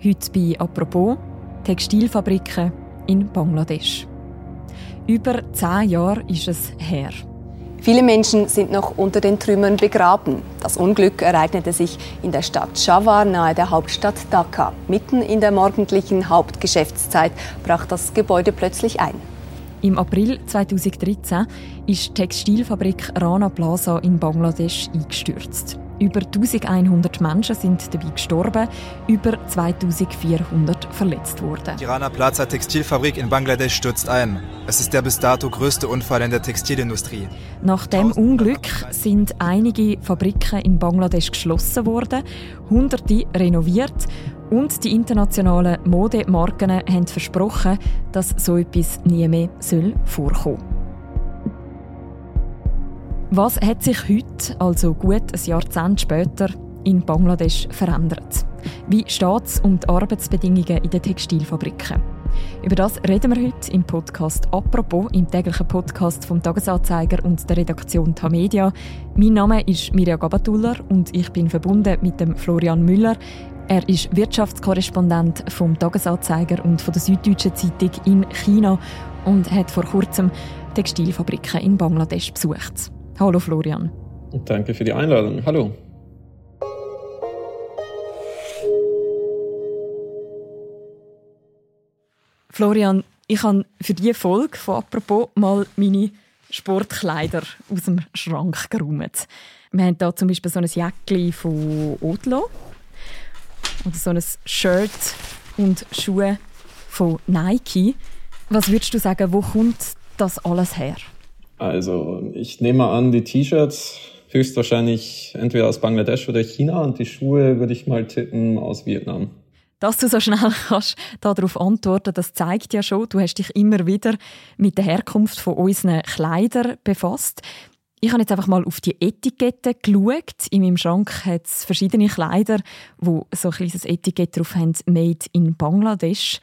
Heute bei «Apropos» Textilfabriken in Bangladesch. Über zehn Jahre ist es her. Viele Menschen sind noch unter den Trümmern begraben. Das Unglück ereignete sich in der Stadt Shawar nahe der Hauptstadt Dhaka. Mitten in der morgendlichen Hauptgeschäftszeit brach das Gebäude plötzlich ein. Im April 2013 ist die Textilfabrik Rana Plaza in Bangladesch eingestürzt. Über 1100 Menschen sind dabei gestorben, über 2400 verletzt worden. Die Rana Plaza Textilfabrik in Bangladesch stürzt ein. Es ist der bis dato größte Unfall in der Textilindustrie. Nach dem Unglück sind einige Fabriken in Bangladesch geschlossen worden, hunderte renoviert und die internationalen Modemarken haben versprochen, dass so etwas nie mehr vorkommen soll. Was hat sich heute, also gut ein Jahrzehnt später, in Bangladesch verändert? Wie steht es um die Arbeitsbedingungen in den Textilfabriken? Über das reden wir heute im Podcast «Apropos», im täglichen Podcast vom Tagesanzeiger und der Redaktion Tamedia. Mein Name ist Mirja Gabatuller und ich bin verbunden mit dem Florian Müller. Er ist Wirtschaftskorrespondent vom Tagesanzeiger und von der Süddeutschen Zeitung in China und hat vor kurzem Textilfabriken in Bangladesch besucht. Hallo Florian. Danke für die Einladung. Hallo. Florian, ich habe für diese Folge von «Apropos» mal meine Sportkleider aus dem Schrank geräumt. Wir haben hier zum Beispiel so ein Jäckchen von Otlo oder so ein Shirt und Schuhe von Nike. Was würdest du sagen, wo kommt das alles her? Also ich nehme an, die T-Shirts höchstwahrscheinlich entweder aus Bangladesch oder China und die Schuhe würde ich mal tippen aus Vietnam. Dass du so schnell kannst darauf antworten, das zeigt ja schon, du hast dich immer wieder mit der Herkunft von unseren Kleidern befasst. Ich habe jetzt einfach mal auf die Etikette geschaut. In meinem Schrank hat es verschiedene Kleider, wo so ein kleines Etikett drauf haben, «Made in Bangladesch»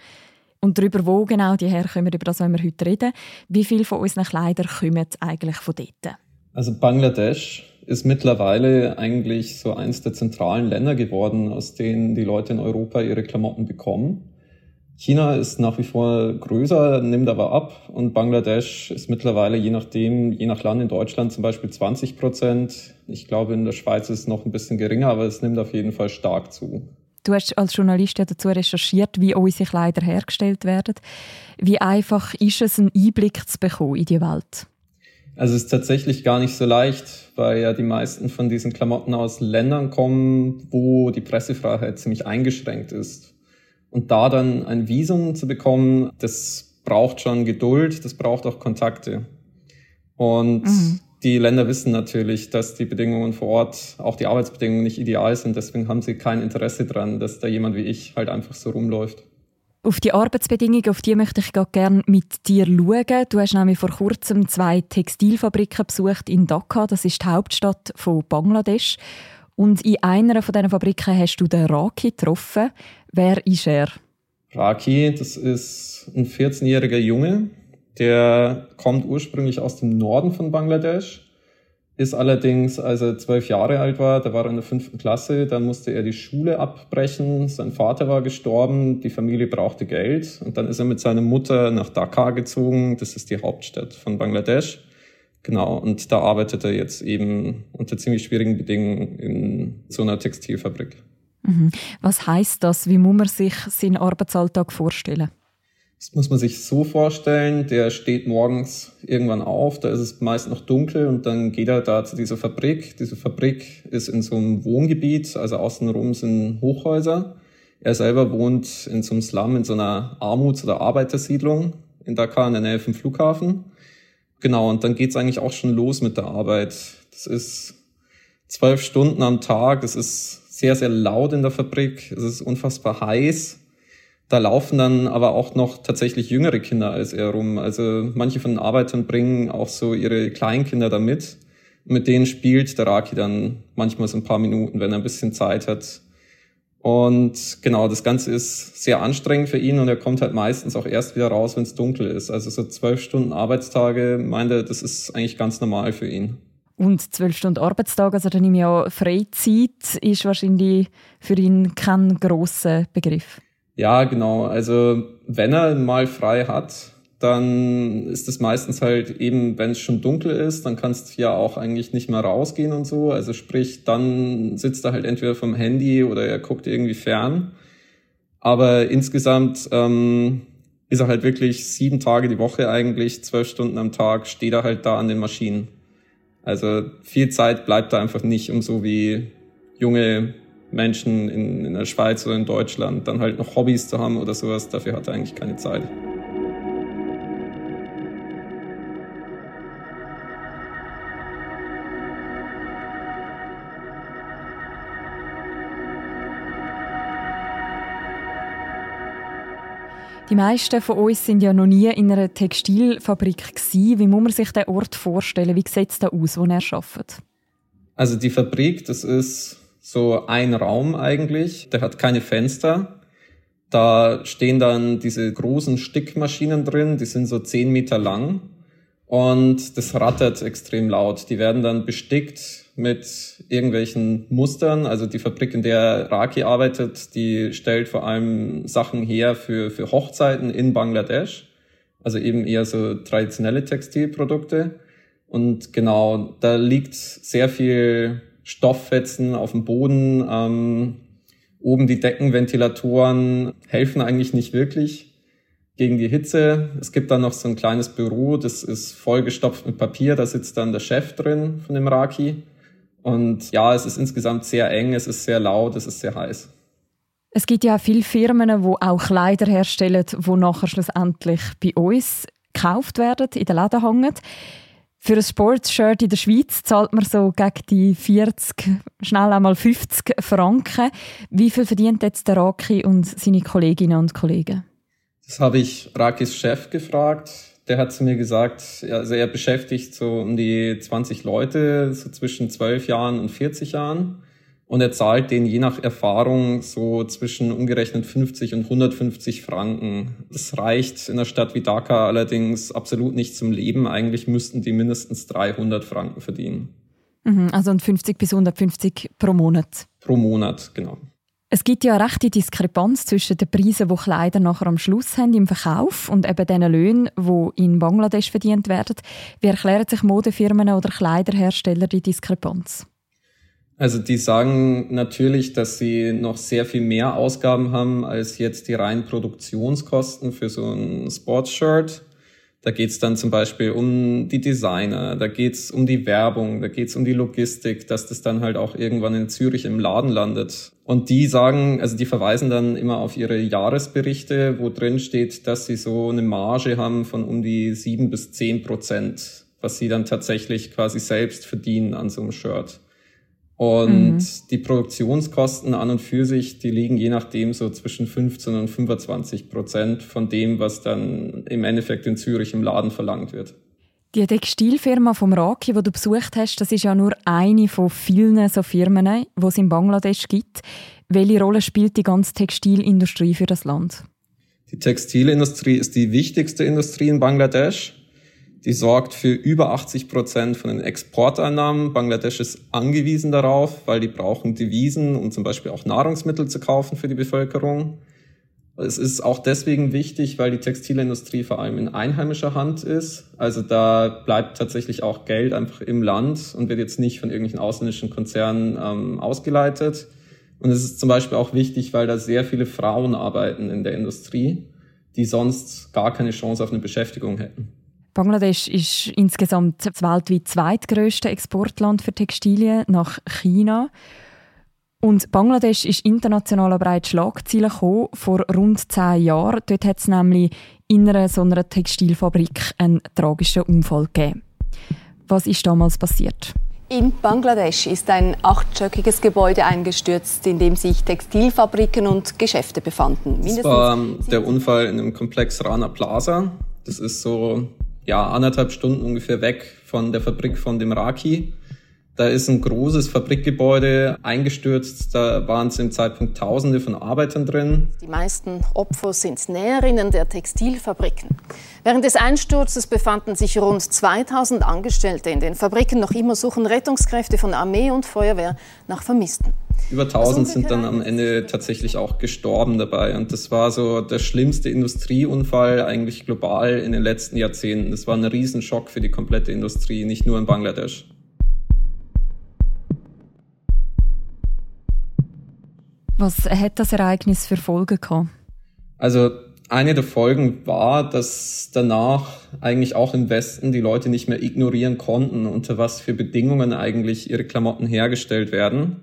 und darüber, wo genau die herkommen, über das wollen wir heute reden. Wie viele von unseren Kleidern kommen eigentlich von dort? Also Bangladesch ist mittlerweile eigentlich so eins der zentralen Länder geworden, aus denen die Leute in Europa ihre Klamotten bekommen. China ist nach wie vor größer, nimmt aber ab und Bangladesch ist mittlerweile je nachdem, je nach Land in Deutschland zum Beispiel 20 Prozent. Ich glaube, in der Schweiz ist es noch ein bisschen geringer, aber es nimmt auf jeden Fall stark zu. Du hast als Journalist ja dazu recherchiert, wie unsere Kleider hergestellt werden. Wie einfach ist es, einen Einblick zu bekommen in die Welt? Also es ist tatsächlich gar nicht so leicht, weil ja die meisten von diesen Klamotten aus Ländern kommen, wo die Pressefreiheit ziemlich eingeschränkt ist. Und da dann ein Visum zu bekommen, das braucht schon Geduld, das braucht auch Kontakte. Und mhm die Länder wissen natürlich, dass die Bedingungen vor Ort, auch die Arbeitsbedingungen nicht ideal sind. Deswegen haben sie kein Interesse daran, dass da jemand wie ich halt einfach so rumläuft. Auf die Arbeitsbedingungen, auf die möchte ich gerne mit dir schauen. Du hast nämlich vor kurzem zwei Textilfabriken besucht in Dhaka. Das ist die Hauptstadt von Bangladesch. Und in einer von diesen Fabriken hast du den Raki getroffen. Wer ist er? Raki, das ist ein 14-jähriger Junge, der kommt ursprünglich aus dem Norden von Bangladesch, ist allerdings, als er zwölf Jahre alt war, da war er in der fünften Klasse, dann musste er die Schule abbrechen, sein Vater war gestorben, die Familie brauchte Geld und dann ist er mit seiner Mutter nach Dhaka gezogen, das ist die Hauptstadt von Bangladesch. Genau, und da arbeitet er jetzt eben unter ziemlich schwierigen Bedingungen in so einer Textilfabrik. Mhm. Was heißt das? Wie muss man sich seinen Arbeitsalltag vorstellen? Das muss man sich so vorstellen, der steht morgens irgendwann auf, da ist es meist noch dunkel und dann geht er da zu dieser Fabrik. Diese Fabrik ist in so einem Wohngebiet, also außenrum sind Hochhäuser. Er selber wohnt in so einem Slum, in so einer Armuts- oder Arbeitersiedlung in Dakar in der Nähe vom Flughafen. Genau, und dann geht's eigentlich auch schon los mit der Arbeit. Das ist zwölf Stunden am Tag, es ist sehr, sehr laut in der Fabrik, es ist unfassbar heiß da laufen dann aber auch noch tatsächlich jüngere Kinder als er rum. Also manche von den Arbeitern bringen auch so ihre Kleinkinder da mit. Mit denen spielt der Raki dann manchmal so ein paar Minuten, wenn er ein bisschen Zeit hat. Und genau, das Ganze ist sehr anstrengend für ihn und er kommt halt meistens auch erst wieder raus, wenn es dunkel ist. Also so zwölf Stunden Arbeitstage, meint er, das ist eigentlich ganz normal für ihn. Und zwölf Stunden Arbeitstag, also dann nehme ich ja Freizeit, ist wahrscheinlich für ihn kein grosser Begriff. Ja, genau. Also wenn er mal frei hat, dann ist es meistens halt eben, wenn es schon dunkel ist, dann kannst du ja auch eigentlich nicht mehr rausgehen und so. Also sprich, dann sitzt er halt entweder vom Handy oder er guckt irgendwie fern. Aber insgesamt ähm, ist er halt wirklich sieben Tage die Woche eigentlich, zwölf Stunden am Tag, steht er halt da an den Maschinen. Also viel Zeit bleibt da einfach nicht, um so wie junge Menschen in, in der Schweiz oder in Deutschland dann halt noch Hobbys zu haben oder sowas. Dafür hat er eigentlich keine Zeit. Die meisten von uns sind ja noch nie in einer Textilfabrik gewesen. Wie muss man sich den Ort vorstellen? Wie sieht es da aus, wo er arbeitet? Also die Fabrik, das ist so ein Raum eigentlich. Der hat keine Fenster. Da stehen dann diese großen Stickmaschinen drin, die sind so zehn Meter lang und das rattert extrem laut. Die werden dann bestickt mit irgendwelchen Mustern. Also die Fabrik, in der Raki arbeitet, die stellt vor allem Sachen her für, für Hochzeiten in Bangladesch. Also eben eher so traditionelle Textilprodukte. Und genau, da liegt sehr viel Stofffetzen auf dem Boden. Ähm, oben die Deckenventilatoren helfen eigentlich nicht wirklich gegen die Hitze. Es gibt dann noch so ein kleines Büro, das ist vollgestopft mit Papier, da sitzt dann der Chef drin von dem Raki. Und ja, es ist insgesamt sehr eng, es ist sehr laut, es ist sehr heiß. Es gibt ja viele Firmen, die auch Kleider herstellen, die nachher schlussendlich bei uns gekauft werden, in den Läden hängen. Für ein Sportshirt in der Schweiz zahlt man so gegen die 40, schnell einmal 50 Franken. Wie viel verdient jetzt der Raki und seine Kolleginnen und Kollegen? Das habe ich Rakis Chef gefragt. Der hat zu mir gesagt, also er beschäftigt so um die 20 Leute, so zwischen 12 Jahren und 40 Jahren. Und er zahlt den je nach Erfahrung so zwischen umgerechnet 50 und 150 Franken. Das reicht in einer Stadt wie Dhaka allerdings absolut nicht zum Leben. Eigentlich müssten die mindestens 300 Franken verdienen. Mhm, also 50 bis 150 pro Monat. Pro Monat, genau. Es gibt ja eine rechte Diskrepanz zwischen den Preisen, die Kleider nachher am Schluss haben im Verkauf und eben den Löhnen, die in Bangladesch verdient werden. Wie erklären sich Modefirmen oder Kleiderhersteller die Diskrepanz? Also die sagen natürlich, dass sie noch sehr viel mehr Ausgaben haben als jetzt die reinen Produktionskosten für so ein Sportshirt. Da geht's dann zum Beispiel um die Designer, da geht's um die Werbung, da geht's um die Logistik, dass das dann halt auch irgendwann in Zürich im Laden landet. Und die sagen, also die verweisen dann immer auf ihre Jahresberichte, wo drin steht, dass sie so eine Marge haben von um die sieben bis zehn Prozent, was sie dann tatsächlich quasi selbst verdienen an so einem Shirt. Und mhm. die Produktionskosten an und für sich, die liegen je nachdem so zwischen 15 und 25 Prozent von dem, was dann im Endeffekt in Zürich im Laden verlangt wird. Die Textilfirma vom Raki, die du besucht hast, das ist ja nur eine von vielen so Firmen, die es in Bangladesch gibt. Welche Rolle spielt die ganze Textilindustrie für das Land? Die Textilindustrie ist die wichtigste Industrie in Bangladesch. Die sorgt für über 80 Prozent von den Exporteinnahmen. Bangladesch ist angewiesen darauf, weil die brauchen Devisen, um zum Beispiel auch Nahrungsmittel zu kaufen für die Bevölkerung. Es ist auch deswegen wichtig, weil die Textilindustrie vor allem in einheimischer Hand ist. Also da bleibt tatsächlich auch Geld einfach im Land und wird jetzt nicht von irgendwelchen ausländischen Konzernen ähm, ausgeleitet. Und es ist zum Beispiel auch wichtig, weil da sehr viele Frauen arbeiten in der Industrie, die sonst gar keine Chance auf eine Beschäftigung hätten. Bangladesch ist insgesamt das weltweit zweitgrößte Exportland für Textilien nach China. Und Bangladesch ist international aber auch Schlagzeilen gekommen, vor rund zehn Jahren. Dort hat es nämlich in einer so einer Textilfabrik einen tragischen Unfall gegeben. Was ist damals passiert? In Bangladesch ist ein achtstöckiges Gebäude eingestürzt, in dem sich Textilfabriken und Geschäfte befanden. Mindestens das war der Unfall in dem Komplex Rana Plaza. Das ist so ja, anderthalb Stunden ungefähr weg von der Fabrik von dem Raki. Da ist ein großes Fabrikgebäude eingestürzt. Da waren zu dem Zeitpunkt Tausende von Arbeitern drin. Die meisten Opfer sind Näherinnen der Textilfabriken. Während des Einsturzes befanden sich rund 2000 Angestellte in den Fabriken. Noch immer suchen Rettungskräfte von Armee und Feuerwehr nach Vermissten. Über 1000 sind dann am Ende tatsächlich auch gestorben dabei. Und das war so der schlimmste Industrieunfall eigentlich global in den letzten Jahrzehnten. Das war ein Riesenschock für die komplette Industrie, nicht nur in Bangladesch. Was hat das Ereignis für Folgen gehabt? Also eine der Folgen war, dass danach eigentlich auch im Westen die Leute nicht mehr ignorieren konnten, unter was für Bedingungen eigentlich ihre Klamotten hergestellt werden.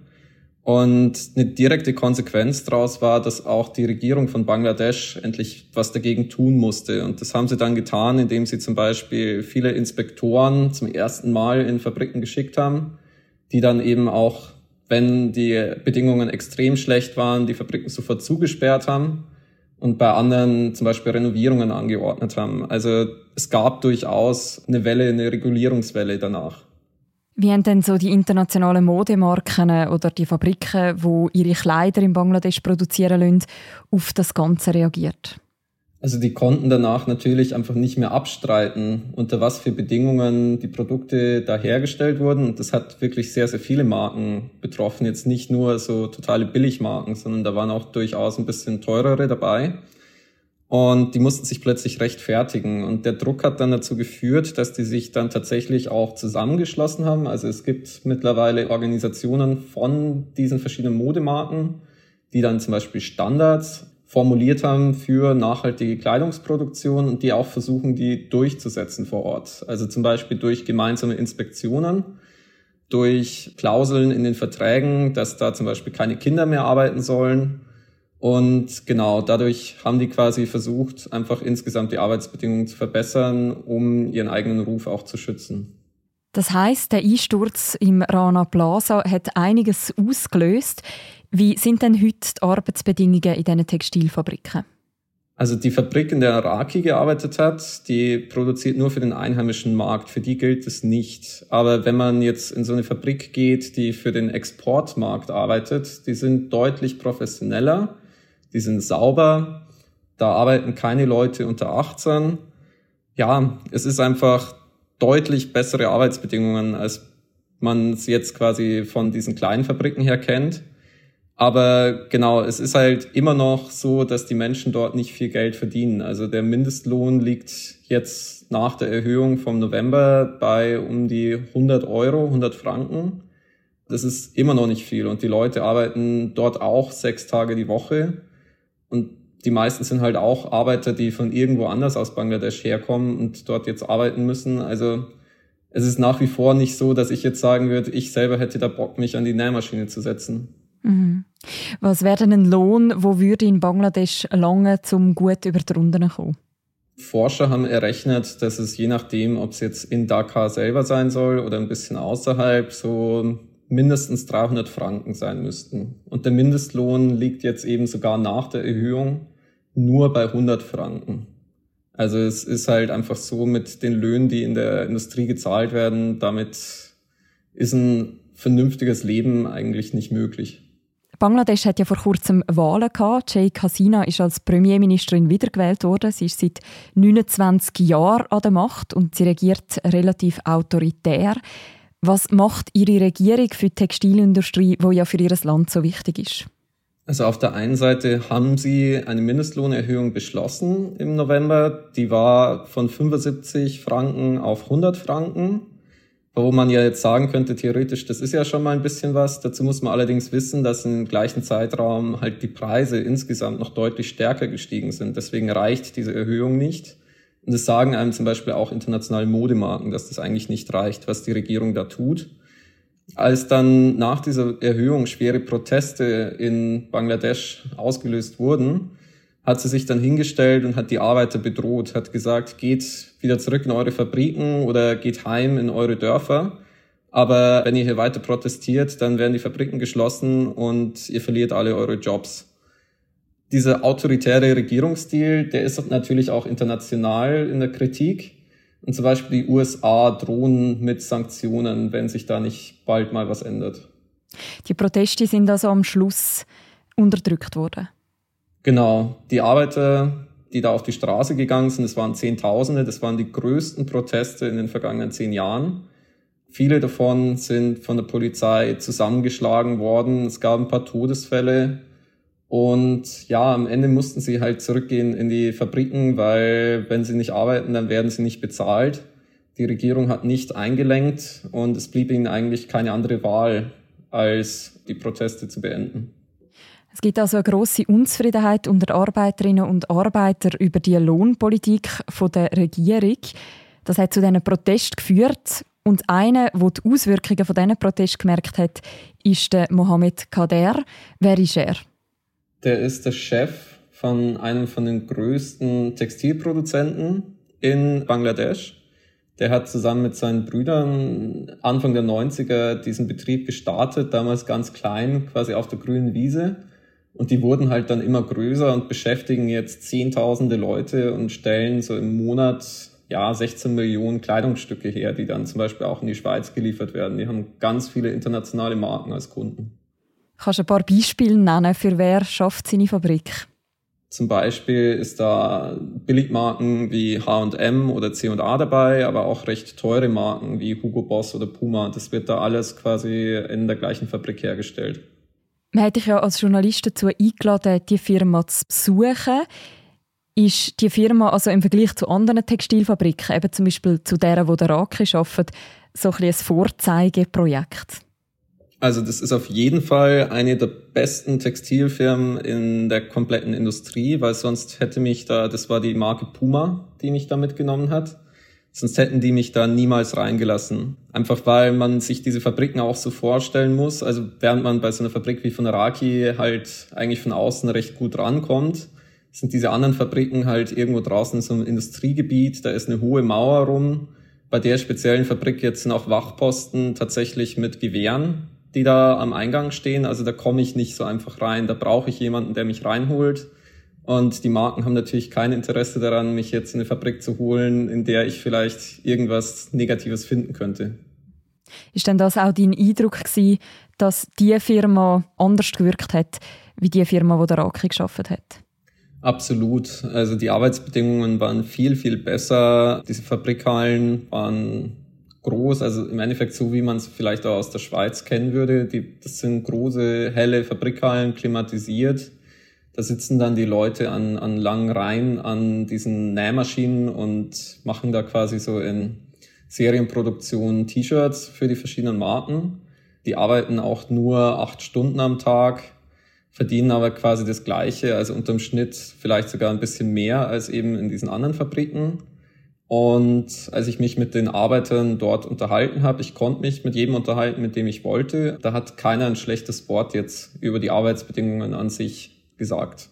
Und eine direkte Konsequenz daraus war, dass auch die Regierung von Bangladesch endlich was dagegen tun musste. Und das haben sie dann getan, indem sie zum Beispiel viele Inspektoren zum ersten Mal in Fabriken geschickt haben, die dann eben auch, wenn die Bedingungen extrem schlecht waren, die Fabriken sofort zugesperrt haben und bei anderen zum Beispiel Renovierungen angeordnet haben. Also es gab durchaus eine Welle, eine Regulierungswelle danach. Wie haben denn so die internationalen Modemarken oder die Fabriken, die ihre Kleider in Bangladesch produzieren lassen, auf das Ganze reagiert? Also die konnten danach natürlich einfach nicht mehr abstreiten, unter was für Bedingungen die Produkte da hergestellt wurden. Und das hat wirklich sehr, sehr viele Marken betroffen. Jetzt nicht nur so totale Billigmarken, sondern da waren auch durchaus ein bisschen teurere dabei. Und die mussten sich plötzlich rechtfertigen. Und der Druck hat dann dazu geführt, dass die sich dann tatsächlich auch zusammengeschlossen haben. Also es gibt mittlerweile Organisationen von diesen verschiedenen Modemarken, die dann zum Beispiel Standards formuliert haben für nachhaltige Kleidungsproduktion und die auch versuchen, die durchzusetzen vor Ort. Also zum Beispiel durch gemeinsame Inspektionen, durch Klauseln in den Verträgen, dass da zum Beispiel keine Kinder mehr arbeiten sollen und genau, dadurch haben die quasi versucht, einfach insgesamt die Arbeitsbedingungen zu verbessern, um ihren eigenen Ruf auch zu schützen. Das heißt, der Einsturz im Rana Plaza hat einiges ausgelöst. Wie sind denn heute die Arbeitsbedingungen in diesen Textilfabriken? Also die Fabrik, in der Raki gearbeitet hat, die produziert nur für den einheimischen Markt. Für die gilt es nicht. Aber wenn man jetzt in so eine Fabrik geht, die für den Exportmarkt arbeitet, die sind deutlich professioneller die sind sauber, da arbeiten keine Leute unter 18. Ja, es ist einfach deutlich bessere Arbeitsbedingungen, als man es jetzt quasi von diesen kleinen Fabriken her kennt. Aber genau, es ist halt immer noch so, dass die Menschen dort nicht viel Geld verdienen. Also der Mindestlohn liegt jetzt nach der Erhöhung vom November bei um die 100 Euro, 100 Franken. Das ist immer noch nicht viel und die Leute arbeiten dort auch sechs Tage die Woche. Und die meisten sind halt auch Arbeiter, die von irgendwo anders aus Bangladesch herkommen und dort jetzt arbeiten müssen. Also es ist nach wie vor nicht so, dass ich jetzt sagen würde, ich selber hätte da Bock, mich an die Nähmaschine zu setzen. Mhm. Was wäre denn ein Lohn, wo würde in Bangladesch lange zum gut über die Runden kommen? Forscher haben errechnet, dass es je nachdem, ob es jetzt in Dhaka selber sein soll oder ein bisschen außerhalb, so mindestens 300 Franken sein müssten. Und der Mindestlohn liegt jetzt eben sogar nach der Erhöhung nur bei 100 Franken. Also es ist halt einfach so mit den Löhnen, die in der Industrie gezahlt werden, damit ist ein vernünftiges Leben eigentlich nicht möglich. Bangladesch hat ja vor kurzem Wahlen gehabt. Sheikh Hasina ist als Premierministerin wiedergewählt worden. Sie ist seit 29 Jahren an der Macht und sie regiert relativ autoritär. Was macht Ihre Regierung für die Textilindustrie, wo ja für Ihr Land so wichtig ist? Also auf der einen Seite haben sie eine Mindestlohnerhöhung beschlossen im November. Die war von 75 Franken auf 100 Franken, wo man ja jetzt sagen könnte, theoretisch, das ist ja schon mal ein bisschen was. Dazu muss man allerdings wissen, dass im gleichen Zeitraum halt die Preise insgesamt noch deutlich stärker gestiegen sind. Deswegen reicht diese Erhöhung nicht. Und das sagen einem zum Beispiel auch internationale Modemarken, dass das eigentlich nicht reicht, was die Regierung da tut. Als dann nach dieser Erhöhung schwere Proteste in Bangladesch ausgelöst wurden, hat sie sich dann hingestellt und hat die Arbeiter bedroht, hat gesagt, geht wieder zurück in eure Fabriken oder geht heim in eure Dörfer. Aber wenn ihr hier weiter protestiert, dann werden die Fabriken geschlossen und ihr verliert alle eure Jobs dieser autoritäre Regierungsstil, der ist natürlich auch international in der Kritik. Und zum Beispiel die USA drohen mit Sanktionen, wenn sich da nicht bald mal was ändert. Die Proteste sind also am Schluss unterdrückt worden. Genau. Die Arbeiter, die da auf die Straße gegangen sind, das waren Zehntausende, das waren die größten Proteste in den vergangenen zehn Jahren. Viele davon sind von der Polizei zusammengeschlagen worden. Es gab ein paar Todesfälle. Und ja, am Ende mussten sie halt zurückgehen in die Fabriken, weil wenn sie nicht arbeiten, dann werden sie nicht bezahlt. Die Regierung hat nicht eingelenkt und es blieb ihnen eigentlich keine andere Wahl, als die Proteste zu beenden. Es gibt also eine grosse Unzufriedenheit unter Arbeiterinnen und Arbeitern über die Lohnpolitik der Regierung. Das hat zu diesen Protesten geführt. Und einer, der die Auswirkungen von diesen Protesten gemerkt hat, ist der Mohamed Kader. Wer ist er? Der ist der Chef von einem von den größten Textilproduzenten in Bangladesch. Der hat zusammen mit seinen Brüdern Anfang der 90er diesen Betrieb gestartet, damals ganz klein, quasi auf der grünen Wiese. Und die wurden halt dann immer größer und beschäftigen jetzt Zehntausende Leute und stellen so im Monat ja 16 Millionen Kleidungsstücke her, die dann zum Beispiel auch in die Schweiz geliefert werden. Die haben ganz viele internationale Marken als Kunden. Kannst du ein paar Beispiele nennen, für wer schafft seine Fabrik? Zum Beispiel ist da Billigmarken wie H&M oder C&A dabei, aber auch recht teure Marken wie Hugo Boss oder Puma. Das wird da alles quasi in der gleichen Fabrik hergestellt. Man hat dich ja als Journalist dazu eingeladen, die Firma zu besuchen. Ist die Firma also im Vergleich zu anderen Textilfabriken, eben zum Beispiel zu deren, wo der Raki arbeitet, so ein, ein Vorzeigeprojekt? Also das ist auf jeden Fall eine der besten Textilfirmen in der kompletten Industrie, weil sonst hätte mich da, das war die Marke Puma, die mich da mitgenommen hat. Sonst hätten die mich da niemals reingelassen. Einfach weil man sich diese Fabriken auch so vorstellen muss. Also während man bei so einer Fabrik wie von Raki halt eigentlich von außen recht gut rankommt, sind diese anderen Fabriken halt irgendwo draußen in so einem Industriegebiet. Da ist eine hohe Mauer rum. Bei der speziellen Fabrik jetzt sind auch Wachposten tatsächlich mit Gewehren die da am Eingang stehen. Also da komme ich nicht so einfach rein. Da brauche ich jemanden, der mich reinholt. Und die Marken haben natürlich kein Interesse daran, mich jetzt in eine Fabrik zu holen, in der ich vielleicht irgendwas Negatives finden könnte. Ist denn das auch dein Eindruck gewesen, dass die Firma anders gewirkt hat, wie die Firma, wo der Raki geschafft hat? Absolut. Also die Arbeitsbedingungen waren viel, viel besser. Diese Fabrikhallen waren groß, also im Endeffekt so, wie man es vielleicht auch aus der Schweiz kennen würde. Die, das sind große, helle Fabrikhallen, klimatisiert. Da sitzen dann die Leute an, an langen Reihen an diesen Nähmaschinen und machen da quasi so in Serienproduktion T-Shirts für die verschiedenen Marken. Die arbeiten auch nur acht Stunden am Tag, verdienen aber quasi das Gleiche, also unterm Schnitt vielleicht sogar ein bisschen mehr als eben in diesen anderen Fabriken. Und als ich mich mit den Arbeitern dort unterhalten habe, ich konnte mich mit jedem unterhalten, mit dem ich wollte, da hat keiner ein schlechtes Wort jetzt über die Arbeitsbedingungen an sich gesagt.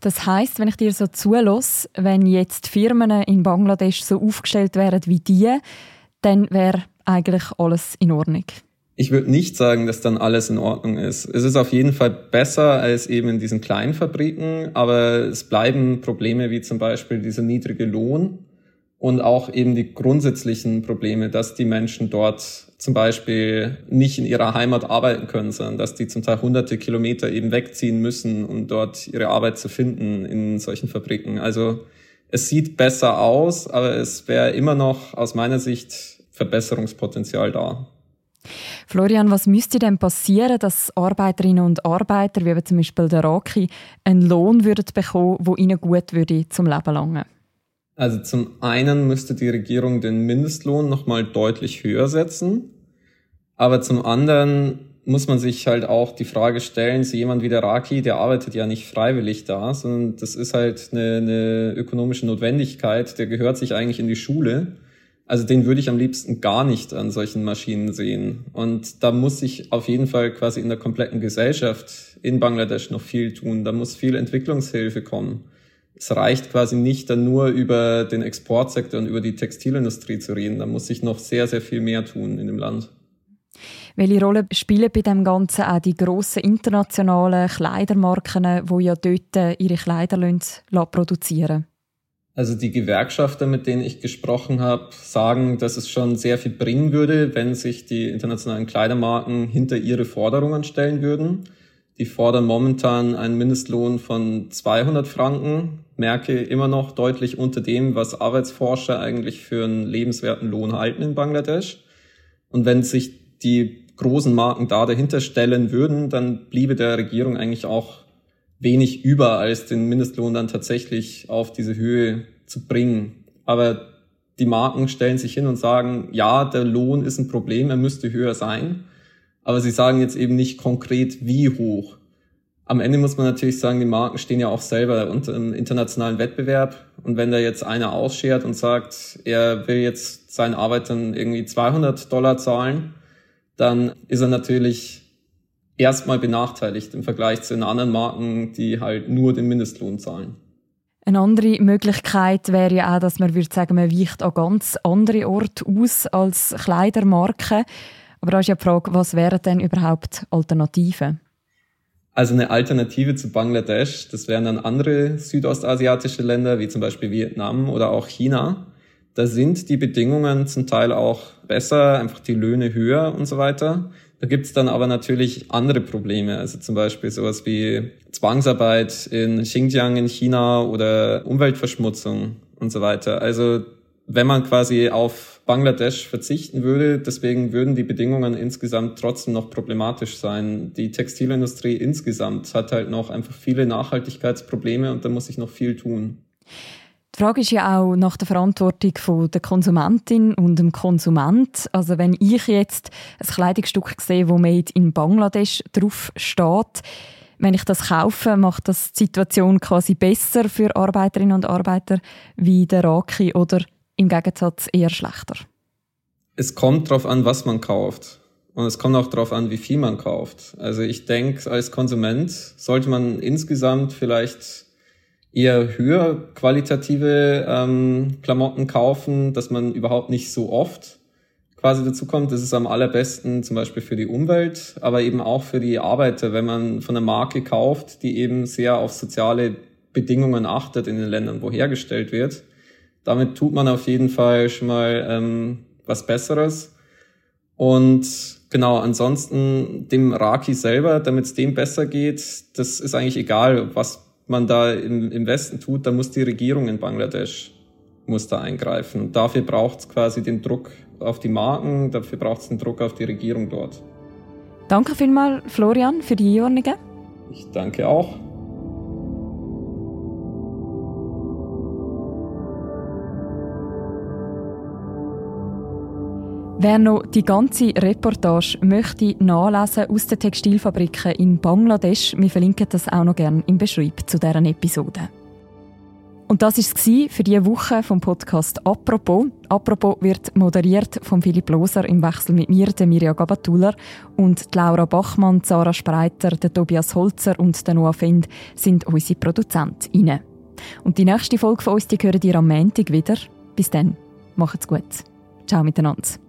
Das heißt, wenn ich dir so zulasse, wenn jetzt Firmen in Bangladesch so aufgestellt wären wie die, dann wäre eigentlich alles in Ordnung. Ich würde nicht sagen, dass dann alles in Ordnung ist. Es ist auf jeden Fall besser als eben in diesen kleinen Fabriken, aber es bleiben Probleme wie zum Beispiel dieser niedrige Lohn und auch eben die grundsätzlichen Probleme, dass die Menschen dort zum Beispiel nicht in ihrer Heimat arbeiten können, sondern dass die zum Teil hunderte Kilometer eben wegziehen müssen, um dort ihre Arbeit zu finden in solchen Fabriken. Also es sieht besser aus, aber es wäre immer noch aus meiner Sicht Verbesserungspotenzial da. Florian, was müsste denn passieren, dass Arbeiterinnen und Arbeiter, wie zum Beispiel der Raki, einen Lohn würden bekommen, der ihnen gut würde zum Leben langen? Also zum einen müsste die Regierung den Mindestlohn nochmal deutlich höher setzen. Aber zum anderen muss man sich halt auch die Frage stellen, so jemand wie der Raki, der arbeitet ja nicht freiwillig da, sondern das ist halt eine, eine ökonomische Notwendigkeit, der gehört sich eigentlich in die Schule. Also den würde ich am liebsten gar nicht an solchen Maschinen sehen. Und da muss sich auf jeden Fall quasi in der kompletten Gesellschaft in Bangladesch noch viel tun. Da muss viel Entwicklungshilfe kommen es reicht quasi nicht dann nur über den Exportsektor und über die Textilindustrie zu reden. Da muss sich noch sehr, sehr viel mehr tun in dem Land. Welche Rolle spielen bei dem Ganzen auch die grossen internationalen Kleidermarken, die ja dort ihre Kleider produzieren Also die Gewerkschafter, mit denen ich gesprochen habe, sagen, dass es schon sehr viel bringen würde, wenn sich die internationalen Kleidermarken hinter ihre Forderungen stellen würden. Die fordern momentan einen Mindestlohn von 200 Franken, merke immer noch deutlich unter dem, was Arbeitsforscher eigentlich für einen lebenswerten Lohn halten in Bangladesch. Und wenn sich die großen Marken da dahinter stellen würden, dann bliebe der Regierung eigentlich auch wenig über, als den Mindestlohn dann tatsächlich auf diese Höhe zu bringen. Aber die Marken stellen sich hin und sagen, ja, der Lohn ist ein Problem, er müsste höher sein. Aber sie sagen jetzt eben nicht konkret, wie hoch. Am Ende muss man natürlich sagen, die Marken stehen ja auch selber unter einem internationalen Wettbewerb. Und wenn da jetzt einer ausschert und sagt, er will jetzt seinen Arbeitern irgendwie 200 Dollar zahlen, dann ist er natürlich erstmal benachteiligt im Vergleich zu den anderen Marken, die halt nur den Mindestlohn zahlen. Eine andere Möglichkeit wäre ja auch, dass man würde sagen, man weicht an ganz andere Orte aus als Kleidermarke. Aber da ist ja die Frage, was wären denn überhaupt Alternativen? Also eine Alternative zu Bangladesch, das wären dann andere südostasiatische Länder, wie zum Beispiel Vietnam oder auch China. Da sind die Bedingungen zum Teil auch besser, einfach die Löhne höher und so weiter. Da gibt's dann aber natürlich andere Probleme, also zum Beispiel sowas wie Zwangsarbeit in Xinjiang in China oder Umweltverschmutzung und so weiter. Also wenn man quasi auf Bangladesch verzichten würde. Deswegen würden die Bedingungen insgesamt trotzdem noch problematisch sein. Die Textilindustrie insgesamt hat halt noch einfach viele Nachhaltigkeitsprobleme und da muss sich noch viel tun. Die Frage ist ja auch nach der Verantwortung der Konsumentin und dem Konsument. Also wenn ich jetzt ein Kleidungsstück sehe, wo Made in Bangladesch drauf steht, wenn ich das kaufe, macht das die Situation quasi besser für Arbeiterinnen und Arbeiter wie der Raki oder im Gegensatz eher schlechter? Es kommt darauf an, was man kauft. Und es kommt auch darauf an, wie viel man kauft. Also ich denke, als Konsument sollte man insgesamt vielleicht eher höher qualitative ähm, Klamotten kaufen, dass man überhaupt nicht so oft quasi dazu kommt. Das ist am allerbesten zum Beispiel für die Umwelt, aber eben auch für die Arbeiter, wenn man von einer Marke kauft, die eben sehr auf soziale Bedingungen achtet in den Ländern, wo hergestellt wird damit tut man auf jeden Fall schon mal ähm, was Besseres. Und genau, ansonsten dem Raki selber, damit es dem besser geht, das ist eigentlich egal, was man da im, im Westen tut. Da muss die Regierung in Bangladesch muss da eingreifen. Dafür braucht es quasi den Druck auf die Marken, dafür braucht es den Druck auf die Regierung dort. Danke vielmals, Florian, für die Einordnungen. Ich danke auch. Wer noch die ganze Reportage möchte nachlesen aus den Textilfabriken in Bangladesch, wir verlinken das auch noch gerne im Beschreib zu deren Episode. Und das es für diese Woche vom Podcast «Apropos». «Apropos» wird moderiert von Philipp Loser im Wechsel mit mir, der Mirja Gabatuller, und Laura Bachmann, Sarah Spreiter, der Tobias Holzer und der Noah Fend sind unsere ProduzentInnen. Und die nächste Folge von uns, die hören ihr am Montag wieder. Bis dann, macht's gut. Ciao miteinander.